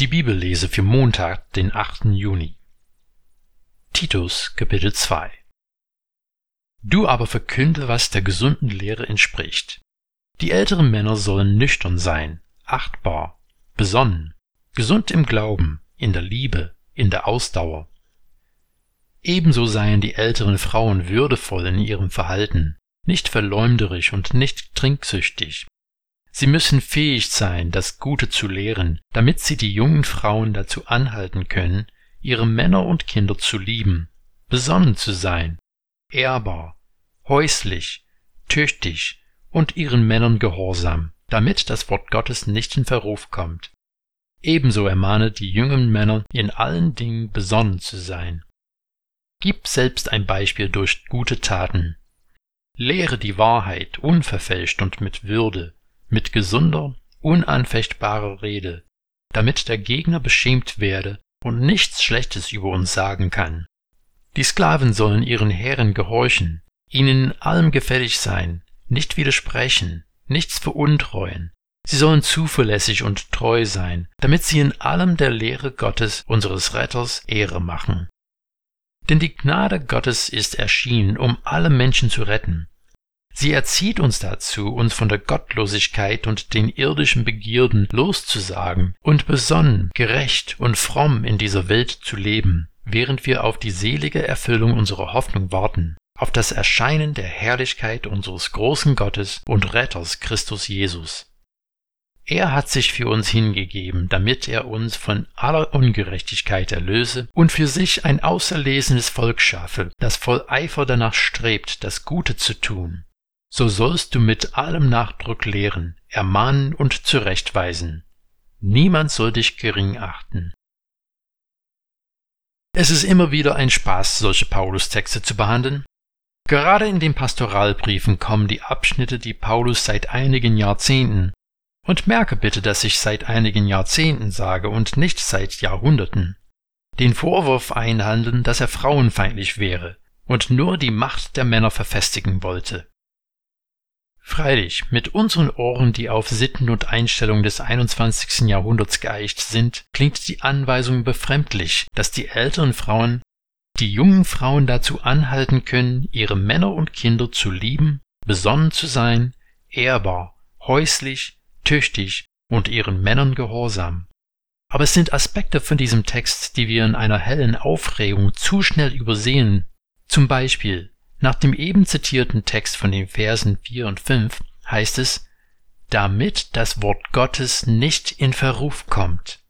Die Bibellese für Montag, den 8. Juni. Titus, Kapitel 2 Du aber verkünde, was der gesunden Lehre entspricht. Die älteren Männer sollen nüchtern sein, achtbar, besonnen, gesund im Glauben, in der Liebe, in der Ausdauer. Ebenso seien die älteren Frauen würdevoll in ihrem Verhalten, nicht verleumderisch und nicht trinksüchtig, Sie müssen fähig sein, das Gute zu lehren, damit sie die jungen Frauen dazu anhalten können, ihre Männer und Kinder zu lieben, besonnen zu sein, ehrbar, häuslich, tüchtig und ihren Männern gehorsam, damit das Wort Gottes nicht in Verruf kommt. Ebenso ermahne die jungen Männer, in allen Dingen besonnen zu sein. Gib selbst ein Beispiel durch gute Taten. Lehre die Wahrheit unverfälscht und mit Würde, mit gesunder, unanfechtbarer Rede, damit der Gegner beschämt werde und nichts Schlechtes über uns sagen kann. Die Sklaven sollen ihren Herren gehorchen, ihnen in allem gefällig sein, nicht widersprechen, nichts veruntreuen. Sie sollen zuverlässig und treu sein, damit sie in allem der Lehre Gottes, unseres Retters, Ehre machen. Denn die Gnade Gottes ist erschienen, um alle Menschen zu retten, Sie erzieht uns dazu, uns von der Gottlosigkeit und den irdischen Begierden loszusagen und besonnen, gerecht und fromm in dieser Welt zu leben, während wir auf die selige Erfüllung unserer Hoffnung warten, auf das Erscheinen der Herrlichkeit unseres großen Gottes und Retters Christus Jesus. Er hat sich für uns hingegeben, damit er uns von aller Ungerechtigkeit erlöse und für sich ein auserlesenes Volk schaffe, das voll Eifer danach strebt, das Gute zu tun so sollst du mit allem Nachdruck lehren, ermahnen und zurechtweisen. Niemand soll dich gering achten. Es ist immer wieder ein Spaß, solche Paulus-Texte zu behandeln. Gerade in den Pastoralbriefen kommen die Abschnitte, die Paulus seit einigen Jahrzehnten, und merke bitte, dass ich seit einigen Jahrzehnten sage und nicht seit Jahrhunderten, den Vorwurf einhandeln, dass er frauenfeindlich wäre und nur die Macht der Männer verfestigen wollte. Freilich, mit unseren Ohren, die auf Sitten und Einstellungen des 21. Jahrhunderts geeicht sind, klingt die Anweisung befremdlich, dass die älteren Frauen die jungen Frauen dazu anhalten können, ihre Männer und Kinder zu lieben, besonnen zu sein, ehrbar, häuslich, tüchtig und ihren Männern gehorsam. Aber es sind Aspekte von diesem Text, die wir in einer hellen Aufregung zu schnell übersehen. Zum Beispiel nach dem eben zitierten Text von den Versen 4 und 5 heißt es, damit das Wort Gottes nicht in Verruf kommt.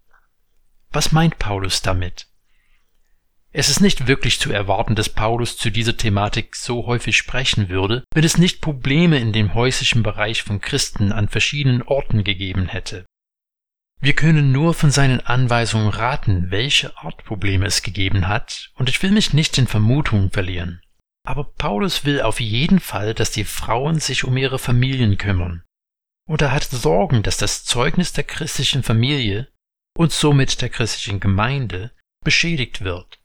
Was meint Paulus damit? Es ist nicht wirklich zu erwarten, dass Paulus zu dieser Thematik so häufig sprechen würde, wenn es nicht Probleme in dem häuslichen Bereich von Christen an verschiedenen Orten gegeben hätte. Wir können nur von seinen Anweisungen raten, welche Art Probleme es gegeben hat, und ich will mich nicht in Vermutungen verlieren. Aber Paulus will auf jeden Fall, dass die Frauen sich um ihre Familien kümmern. Und er hat Sorgen, dass das Zeugnis der christlichen Familie und somit der christlichen Gemeinde beschädigt wird.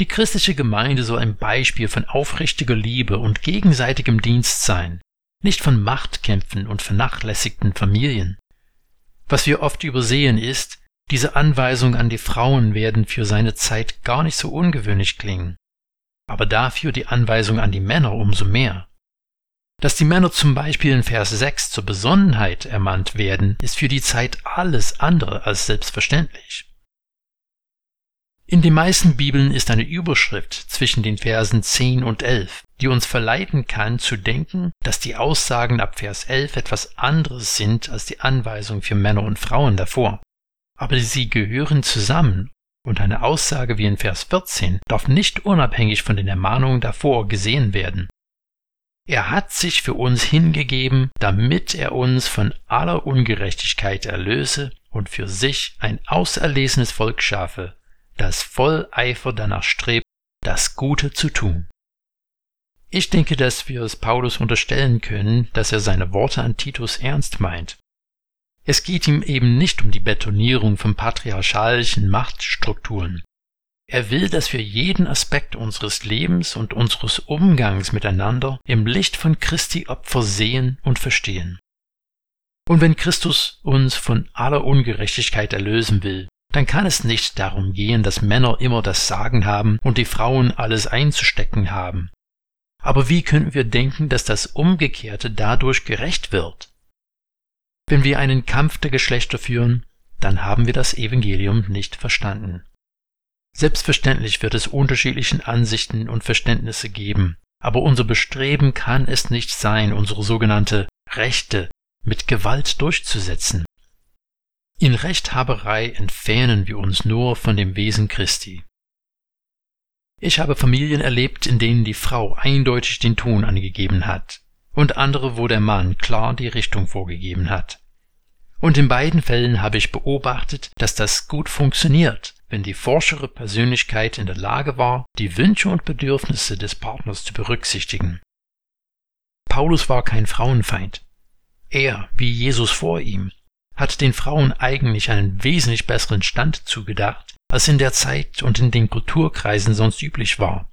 Die christliche Gemeinde soll ein Beispiel von aufrichtiger Liebe und gegenseitigem Dienst sein, nicht von Machtkämpfen und vernachlässigten Familien. Was wir oft übersehen ist, diese Anweisungen an die Frauen werden für seine Zeit gar nicht so ungewöhnlich klingen aber dafür die Anweisung an die Männer umso mehr. Dass die Männer zum Beispiel in Vers 6 zur Besonnenheit ermahnt werden, ist für die Zeit alles andere als selbstverständlich. In den meisten Bibeln ist eine Überschrift zwischen den Versen 10 und 11, die uns verleiten kann zu denken, dass die Aussagen ab Vers 11 etwas anderes sind als die Anweisung für Männer und Frauen davor. Aber sie gehören zusammen und eine Aussage wie in Vers 14 darf nicht unabhängig von den Ermahnungen davor gesehen werden. Er hat sich für uns hingegeben, damit er uns von aller Ungerechtigkeit erlöse und für sich ein auserlesenes Volk schaffe, das voll Eifer danach strebt, das Gute zu tun. Ich denke, dass wir es Paulus unterstellen können, dass er seine Worte an Titus ernst meint. Es geht ihm eben nicht um die Betonierung von patriarchalischen Machtstrukturen. Er will, dass wir jeden Aspekt unseres Lebens und unseres Umgangs miteinander im Licht von Christi Opfer sehen und verstehen. Und wenn Christus uns von aller Ungerechtigkeit erlösen will, dann kann es nicht darum gehen, dass Männer immer das Sagen haben und die Frauen alles einzustecken haben. Aber wie könnten wir denken, dass das Umgekehrte dadurch gerecht wird? Wenn wir einen Kampf der Geschlechter führen, dann haben wir das Evangelium nicht verstanden. Selbstverständlich wird es unterschiedlichen Ansichten und Verständnisse geben, aber unser Bestreben kann es nicht sein, unsere sogenannte Rechte mit Gewalt durchzusetzen. In Rechthaberei entfernen wir uns nur von dem Wesen Christi. Ich habe Familien erlebt, in denen die Frau eindeutig den Ton angegeben hat und andere, wo der Mann klar die Richtung vorgegeben hat. Und in beiden Fällen habe ich beobachtet, dass das gut funktioniert, wenn die forschere Persönlichkeit in der Lage war, die Wünsche und Bedürfnisse des Partners zu berücksichtigen. Paulus war kein Frauenfeind. Er, wie Jesus vor ihm, hat den Frauen eigentlich einen wesentlich besseren Stand zugedacht, als in der Zeit und in den Kulturkreisen sonst üblich war.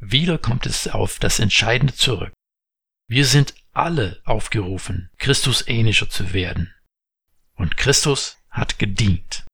Wieder kommt es auf das Entscheidende zurück. Wir sind alle aufgerufen, Christus ähnlicher zu werden. Und Christus hat gedient.